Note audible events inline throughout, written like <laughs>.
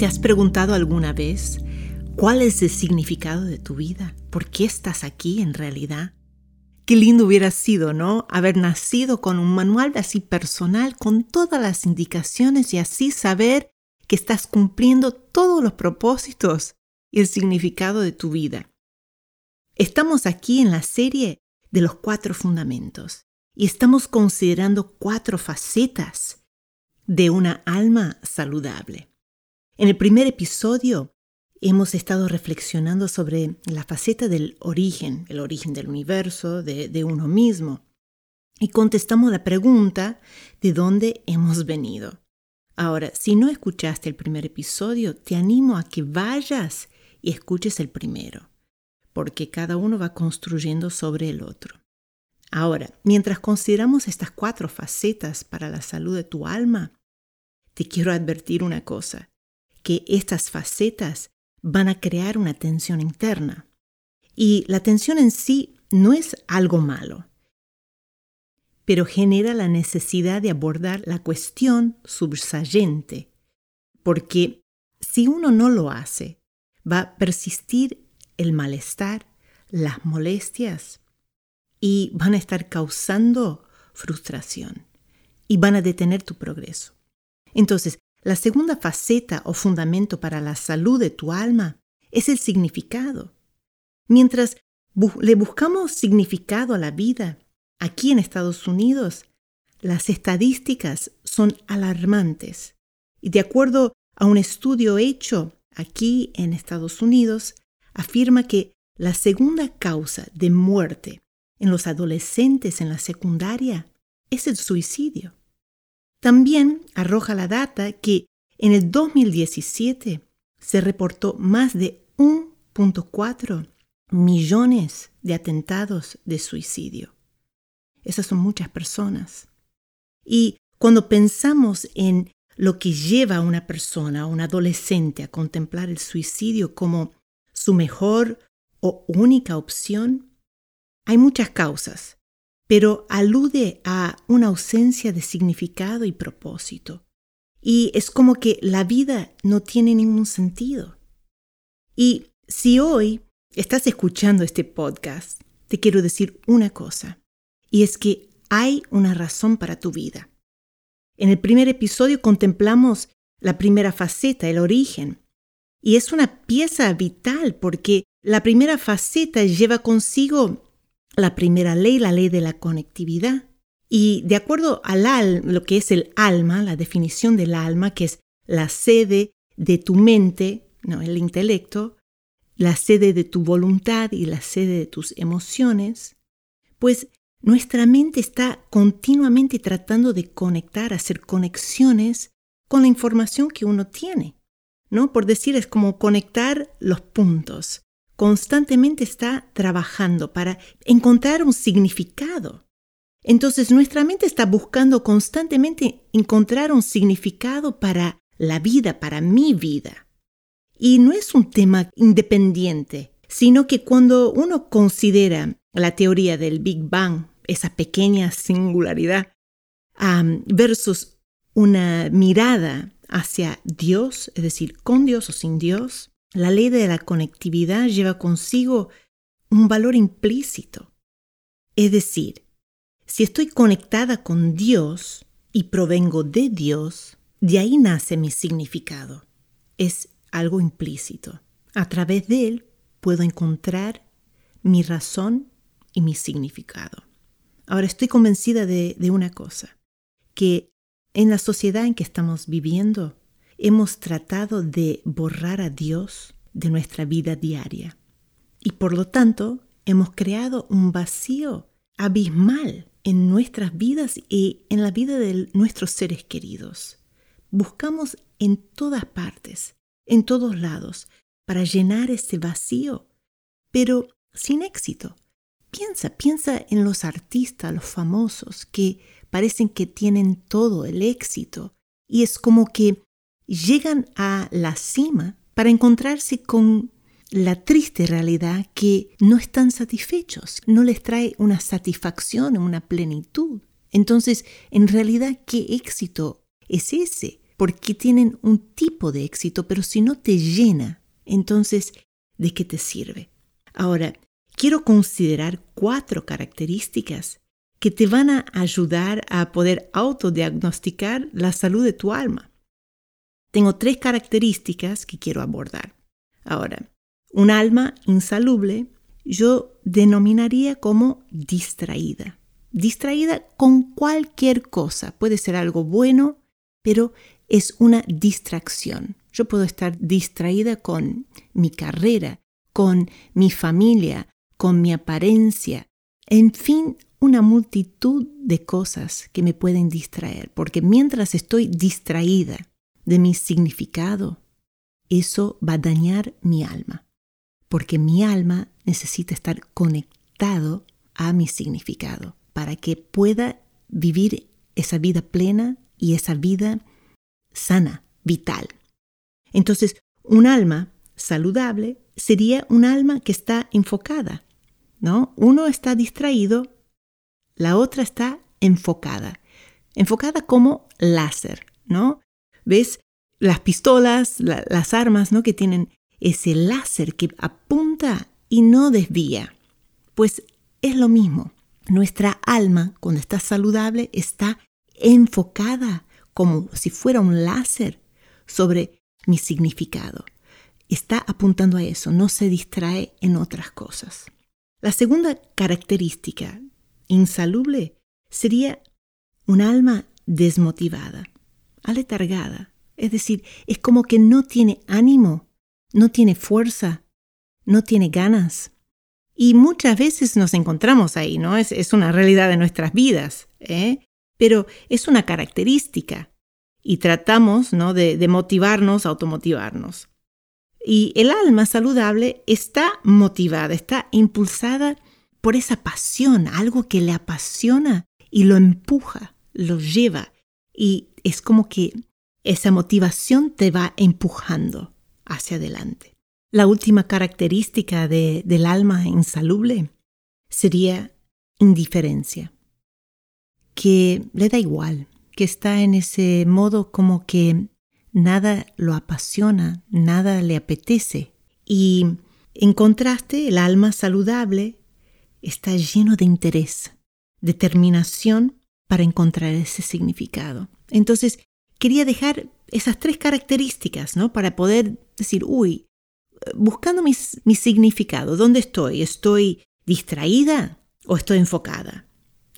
¿Te has preguntado alguna vez cuál es el significado de tu vida? ¿Por qué estás aquí en realidad? Qué lindo hubiera sido, ¿no? Haber nacido con un manual así personal con todas las indicaciones y así saber que estás cumpliendo todos los propósitos y el significado de tu vida. Estamos aquí en la serie de los cuatro fundamentos y estamos considerando cuatro facetas de una alma saludable. En el primer episodio hemos estado reflexionando sobre la faceta del origen, el origen del universo, de, uno mismo, y contestamos la pregunta de dónde hemos venido. Ahora, si no escuchaste el primer episodio, te animo a que vayas y escuches el primero, porque cada uno va construyendo sobre el otro. Ahora, mientras consideramos estas cuatro facetas para la salud de tu alma, te quiero advertir una cosa que estas facetas van a crear una tensión interna. Y la tensión en sí no es algo malo, pero genera la necesidad de abordar la cuestión subsayente, porque si uno no lo hace, va a persistir el malestar, las molestias y van a estar causando frustración y van a detener tu progreso. Entonces, la segunda faceta o fundamento para la salud de tu alma es el significado. Mientras le buscamos significado a la vida, aquí en Estados Unidos, las estadísticas son alarmantes. Y de acuerdo a un estudio hecho aquí en Estados Unidos, afirma que la segunda causa de muerte en los adolescentes en la secundaria es el suicidio. También arroja la data que en el 2017 se reportó más de 1.4 millones de atentados de suicidio. Esas son muchas personas. Y cuando pensamos en lo que lleva a una persona, a un adolescente, a contemplar el suicidio como su mejor o única opción, hay muchas causas pero alude a una ausencia de significado y propósito. Y es como que la vida no tiene ningún sentido. Y si hoy estás escuchando este podcast, te quiero decir una cosa, y es que hay una razón para tu vida. En el primer episodio contemplamos la primera faceta, el origen, y es una pieza vital porque la primera faceta lleva consigo la primera ley, la ley de la conectividad. Y de acuerdo al al, lo que es el alma, la definición del alma, que es la sede de tu mente, no, el intelecto, la sede de tu voluntad y la sede de tus emociones, pues nuestra mente está continuamente tratando de conectar, hacer conexiones con la información que uno tiene. ¿No? Por decir, es como conectar los puntos constantemente está trabajando para encontrar un significado. Entonces nuestra mente está buscando constantemente encontrar un significado para la vida, para mi vida. Y no es un tema independiente, sino que cuando uno considera la teoría del Big Bang, esa pequeña singularidad, versus una mirada hacia Dios, es decir, con Dios o sin Dios, la ley de la conectividad lleva consigo un valor implícito. Es decir, si estoy conectada con Dios y provengo de Dios, de ahí nace mi significado. Es algo implícito. A través de él puedo encontrar mi razón y mi significado. Ahora estoy convencida de, de una cosa, que en la sociedad en que estamos viviendo, hemos tratado de borrar a Dios de nuestra vida diaria y por lo tanto hemos creado un vacío abismal en nuestras vidas y en la vida de nuestros seres queridos. Buscamos en todas partes, en todos lados, para llenar ese vacío, pero sin éxito. Piensa, piensa en los artistas, los famosos, que parecen que tienen todo el éxito, y es como que llegan a la cima para encontrarse con la triste realidad que no están satisfechos, no les trae una satisfacción, una plenitud. Entonces, en realidad, ¿qué éxito es ese? Porque tienen un tipo de éxito, pero si no te llena, entonces, ¿de qué te sirve? Ahora, quiero considerar cuatro características que te van a ayudar a poder autodiagnosticar la salud de tu alma. Tengo tres características que quiero abordar. Ahora, un alma insalubre yo denominaría como distraída. Distraída con cualquier cosa. Puede ser algo bueno, pero es una distracción. Yo puedo estar distraída con mi carrera, con mi familia, con mi apariencia, en fin, una multitud de cosas que me pueden distraer, porque mientras estoy distraída de mi significado, eso va a dañar mi alma porque mi alma necesita estar conectado a mi significado para que pueda vivir esa vida plena y esa vida sana, vital. Entonces, un alma saludable sería un alma que está enfocada, ¿no? Uno está distraído, la otra está enfocada. Enfocada como láser, ¿no? ¿Ves? Las pistolas, las armas, ¿no? Que tienen ese láser que apunta y no desvía. Pues es lo mismo. Nuestra alma, cuando está saludable, está enfocada como si fuera un láser sobre mi significado. Está apuntando a eso, no se distrae en otras cosas. La segunda característica insalubre sería un alma desmotivada, aletargada. Es decir, es como que no tiene ánimo no tiene fuerza, no tiene ganas. Y muchas veces nos encontramos ahí, ¿no? Es, una realidad de nuestras vidas, ¿eh? pero es una característica y tratamos ¿no? de, de motivarnos, automotivarnos. Y el alma saludable está motivada, está impulsada por esa pasión, algo que le apasiona y lo empuja, lo lleva. Y es como que esa motivación te va empujando hacia adelante. La última característica del alma insalubre sería indiferencia, que le da igual, que está en ese modo como que nada lo apasiona, nada le apetece. Y en contraste, el alma saludable está lleno de interés, determinación para encontrar ese significado. Entonces, quería dejar esas tres características, ¿no? Para poder decir, uy, buscando mi, mi significado, ¿dónde estoy? ¿Estoy distraída o estoy enfocada?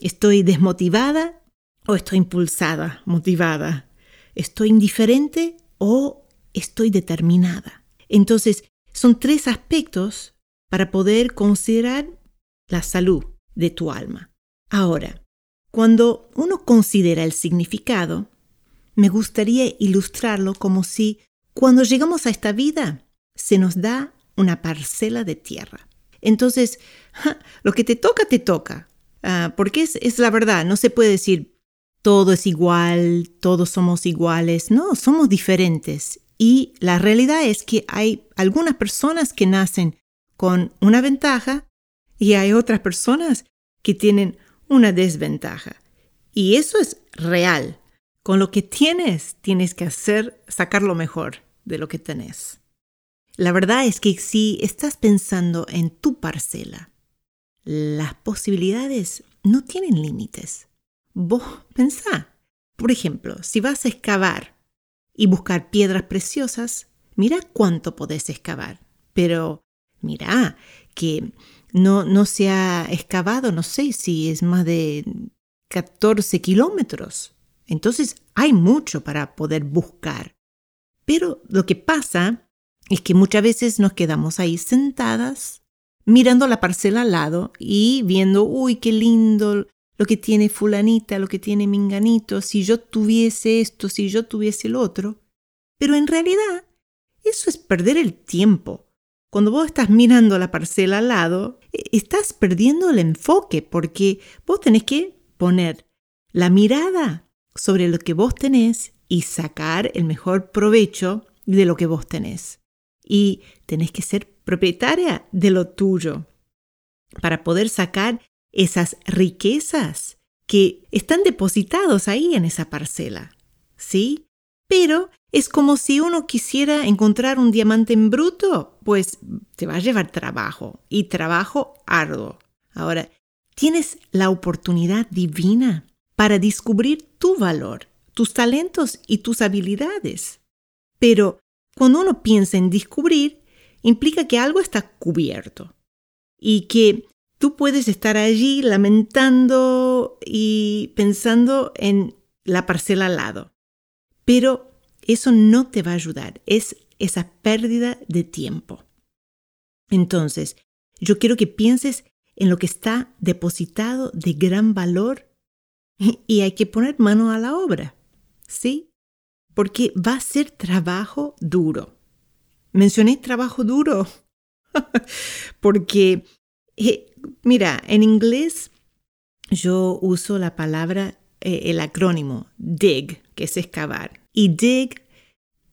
¿Estoy desmotivada o estoy impulsada, motivada? ¿Estoy indiferente o estoy determinada? Entonces, son tres aspectos para poder considerar la salud de tu alma. Ahora, cuando uno considera el significado, me gustaría ilustrarlo como si cuando llegamos a esta vida se nos da una parcela de tierra. Entonces, lo que te toca, te toca. Ah, porque es, es la verdad, no se puede decir todo es igual, todos somos iguales. No, somos diferentes. Y la realidad es que hay algunas personas que nacen con una ventaja y hay otras personas que tienen una desventaja. Y eso es real. Con lo que tienes, tienes que hacer, sacar lo mejor de lo que tenés. La verdad es que si estás pensando en tu parcela, las posibilidades no tienen límites. Vos pensá. Por ejemplo, si vas a excavar y buscar piedras preciosas, mira cuánto podés excavar. Pero mira que no, no se ha excavado, no sé si es más de 14 kilómetros. Entonces hay mucho para poder buscar. Pero lo que pasa es que muchas veces nos quedamos ahí sentadas mirando la parcela al lado y viendo, uy, qué lindo lo que tiene fulanita, lo que tiene minganito, si yo tuviese esto, si yo tuviese el otro. Pero en realidad, eso es perder el tiempo. Cuando vos estás mirando la parcela al lado, estás perdiendo el enfoque porque vos tenés que poner la mirada sobre lo que vos tenés y sacar el mejor provecho de lo que vos tenés. Y tenés que ser propietaria de lo tuyo para poder sacar esas riquezas que están depositados ahí en esa parcela. ¿Sí? Pero es como si uno quisiera encontrar un diamante en bruto, pues te va a llevar trabajo y trabajo arduo. Ahora, tienes la oportunidad divina para descubrir tu valor, tus talentos y tus habilidades. Pero cuando uno piensa en descubrir, implica que algo está cubierto y que tú puedes estar allí lamentando y pensando en la parcela al lado. Pero eso no te va a ayudar, es esa pérdida de tiempo. Entonces, yo quiero que pienses en lo que está depositado de gran valor y hay que poner mano a la obra, ¿sí? Porque va a ser trabajo duro. Mencioné trabajo duro <laughs> porque, eh, mira, en inglés yo uso la palabra, eh, el acrónimo DIG, que es excavar. Y dig,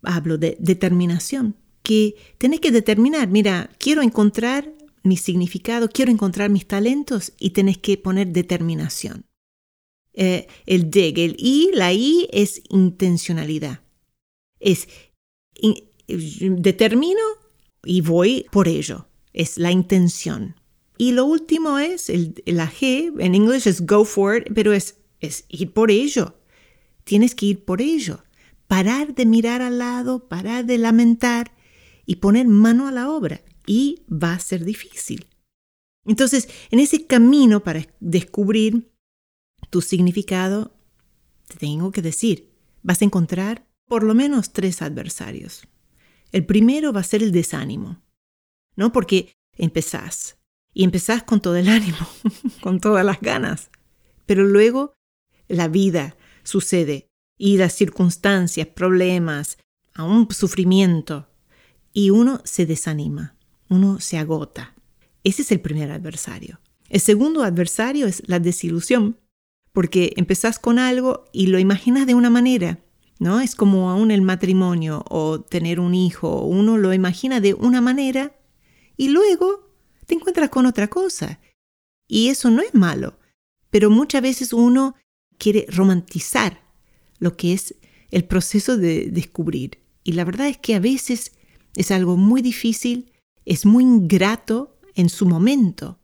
hablo de determinación, que tenés que determinar, mira, quiero encontrar mi significado, quiero encontrar mis talentos y tenés que poner determinación. Eh, el dig, el I, la I es intencionalidad. Es determino y voy por ello. Es la intención. Y lo último es, el, la G, en inglés es go for it, pero es, es ir por ello. Tienes que ir por ello parar de mirar al lado, parar de lamentar y poner mano a la obra. Y va a ser difícil. Entonces, en ese camino para descubrir tu significado, te tengo que decir, vas a encontrar por lo menos tres adversarios. El primero va a ser el desánimo, ¿no? Porque empezás y empezás con todo el ánimo, <laughs> con todas las ganas, pero luego la vida sucede y las circunstancias, problemas, a un sufrimiento, y uno se desanima, uno se agota. Ese es el primer adversario. El segundo adversario es la desilusión, porque empezás con algo y lo imaginas de una manera, ¿no? Es como aún el matrimonio o tener un hijo, uno lo imagina de una manera y luego te encuentras con otra cosa. Y eso no es malo, pero muchas veces uno quiere romantizar lo que es el proceso de descubrir. Y la verdad es que a veces es algo muy difícil, es muy ingrato en su momento.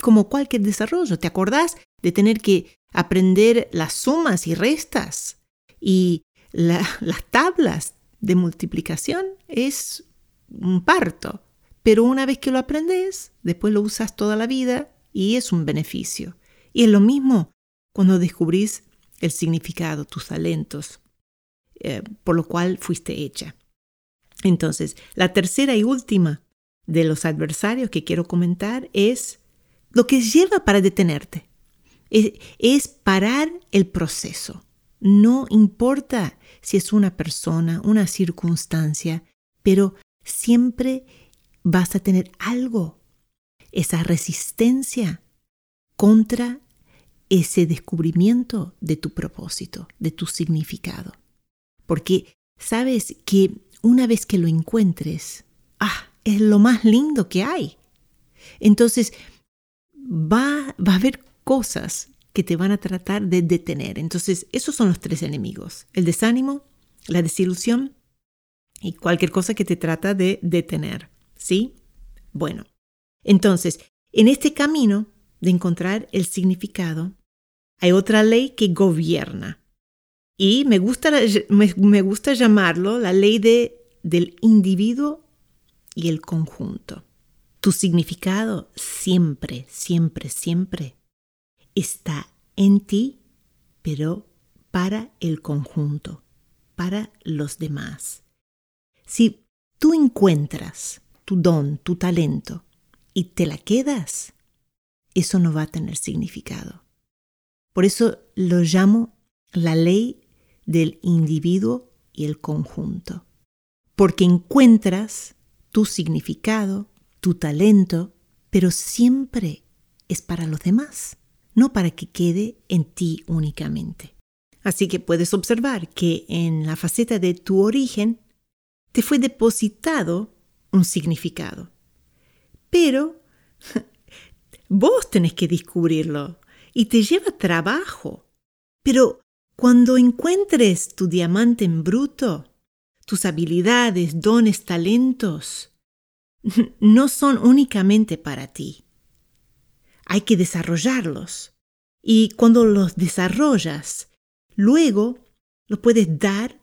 Como cualquier desarrollo, ¿te acordás de tener que aprender las sumas y restas? Y <laughs> las tablas de multiplicación es un parto. Pero una vez que lo aprendes, después lo usas toda la vida y es un beneficio. Y es lo mismo cuando descubrís el significado, tus talentos, eh, por lo cual fuiste hecha. Entonces, la tercera y última de los adversarios que quiero comentar es lo que lleva para detenerte. es parar el proceso. No importa si es una persona, una circunstancia, pero siempre vas a tener algo, esa resistencia contra ese descubrimiento de tu propósito, de tu significado. Porque sabes que una vez que lo encuentres, ah, es lo más lindo que hay. Entonces, va, va a haber cosas que te van a tratar de detener. Entonces, esos son los tres enemigos. El desánimo, la desilusión y cualquier cosa que te trata de detener. ¿Sí? Bueno, entonces, en este camino de encontrar el significado, hay otra ley que gobierna. Y me gusta, me, gusta llamarlo la ley de, del individuo y el conjunto. Tu significado siempre, siempre, siempre está en ti, pero para el conjunto, para los demás. Si tú encuentras tu don, tu talento, y te la quedas, eso no va a tener significado Por eso lo llamo la ley del individuo y el conjunto. Porque encuentras tu significado, tu talento, pero siempre es para los demás, no para que quede en ti únicamente. Así que puedes observar que en la faceta de tu origen te fue depositado un significado. Pero <laughs> vos tenés que descubrirlo y te lleva trabajo. Pero cuando encuentres tu diamante en bruto, tus habilidades, dones, talentos, <laughs> no son únicamente para ti. Hay que desarrollarlos. Y cuando los desarrollas, luego los puedes dar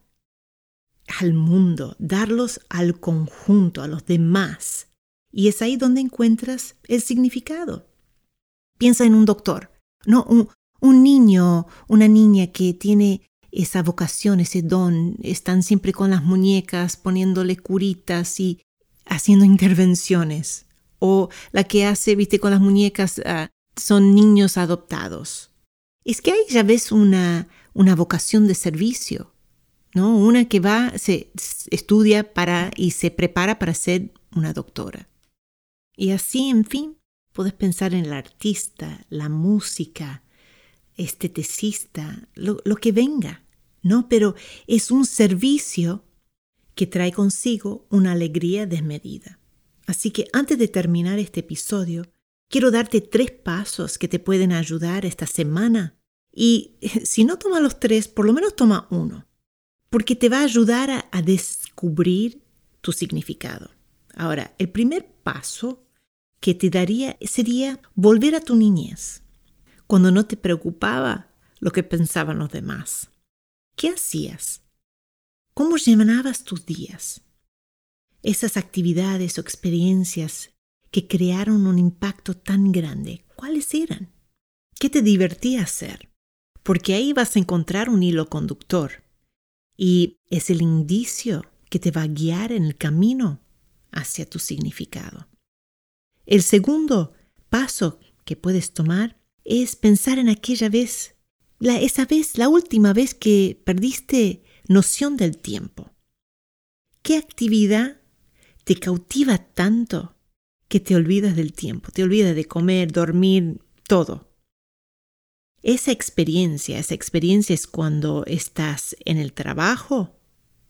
al mundo, darlos al conjunto, a los demás. Y es ahí donde encuentras el significado. Piensa en un doctor, no un, niño, una niña que tiene esa vocación, ese don, están siempre con las muñecas poniéndole curitas y haciendo intervenciones. O la que hace, viste, con las muñecas ah, son niños adoptados. Es que ahí ya ves una, una vocación de servicio, ¿no? Una que va, se estudia para y se prepara para ser una doctora. Y así, en fin, puedes pensar en el artista, la música, esteticista, lo, lo que venga, ¿no? Pero es un servicio que trae consigo una alegría desmedida. Así que antes de terminar este episodio, quiero darte tres pasos que te pueden ayudar esta semana. Y <laughs> si no tomas los tres, por lo menos toma uno, porque te va a ayudar a descubrir tu significado. Ahora, el primer paso que te daría sería volver a tu niñez cuando no te preocupaba lo que pensaban los demás. ¿Qué hacías? ¿Cómo llenabas tus días? Esas actividades o experiencias que crearon un impacto tan grande, ¿cuáles eran? ¿Qué te divertía hacer? Porque ahí vas a encontrar un hilo conductor y es el indicio que te va a guiar en el camino hacia tu significado. El segundo paso que puedes tomar es pensar en aquella vez, la, esa vez, la última vez que perdiste noción del tiempo. ¿Qué actividad te cautiva tanto que te olvidas del tiempo, te olvidas de comer, dormir, todo? Esa experiencia, esa experiencia es cuando estás en el trabajo,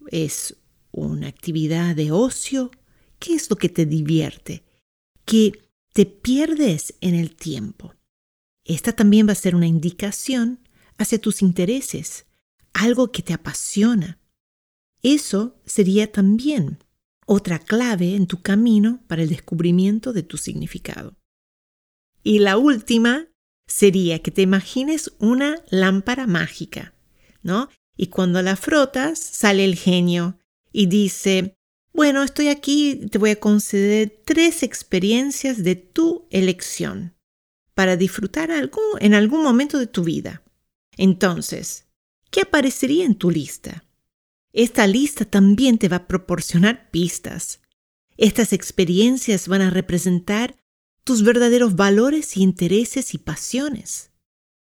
es una actividad de ocio, ¿qué es lo que te divierte? Que te pierdes en el tiempo. Esta también va a ser una indicación hacia tus intereses, algo que te apasiona. Eso sería también otra clave en tu camino para el descubrimiento de tu significado. Y la última sería que te imagines una lámpara mágica, ¿no? Y cuando la frotas, sale el genio y dice, bueno, estoy aquí, te voy a conceder tres experiencias de tu elección para disfrutar algo en algún momento de tu vida. Entonces, ¿qué aparecería en tu lista? Esta lista también te va a proporcionar pistas. Estas experiencias van a representar tus verdaderos valores y intereses y pasiones.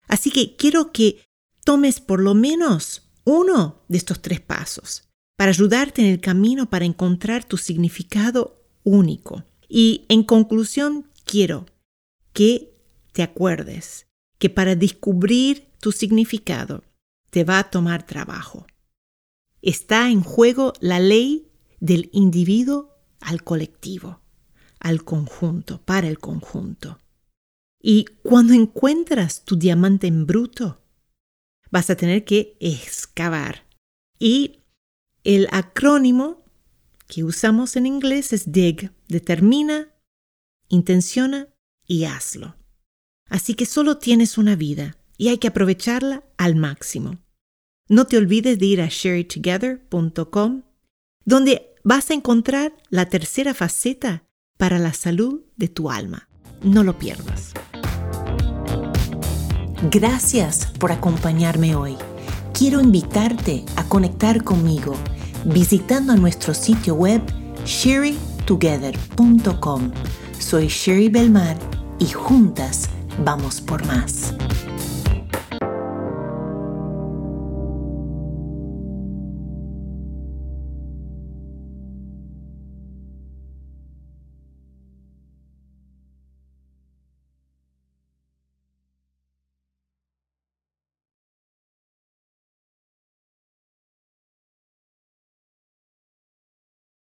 Así que quiero que tomes por lo menos uno de estos tres pasos para ayudarte en el camino para encontrar tu significado único. Y en conclusión, quiero que te acuerdes que para descubrir tu significado te va a tomar trabajo. Está en juego la ley del individuo al colectivo, al conjunto, para el conjunto. Y cuando encuentras tu diamante en bruto, vas a tener que excavar. Y el acrónimo que usamos en inglés es DIG, determina, intenciona y hazlo. Así que solo tienes una vida y hay que aprovecharla al máximo. No te olvides de ir a sharytogether.com, donde vas a encontrar la tercera faceta para la salud de tu alma. No lo pierdas. Gracias por acompañarme hoy. Quiero invitarte a conectar conmigo visitando nuestro sitio web sherrytogether.com. Soy Sherry Belmar y juntas vamos por más.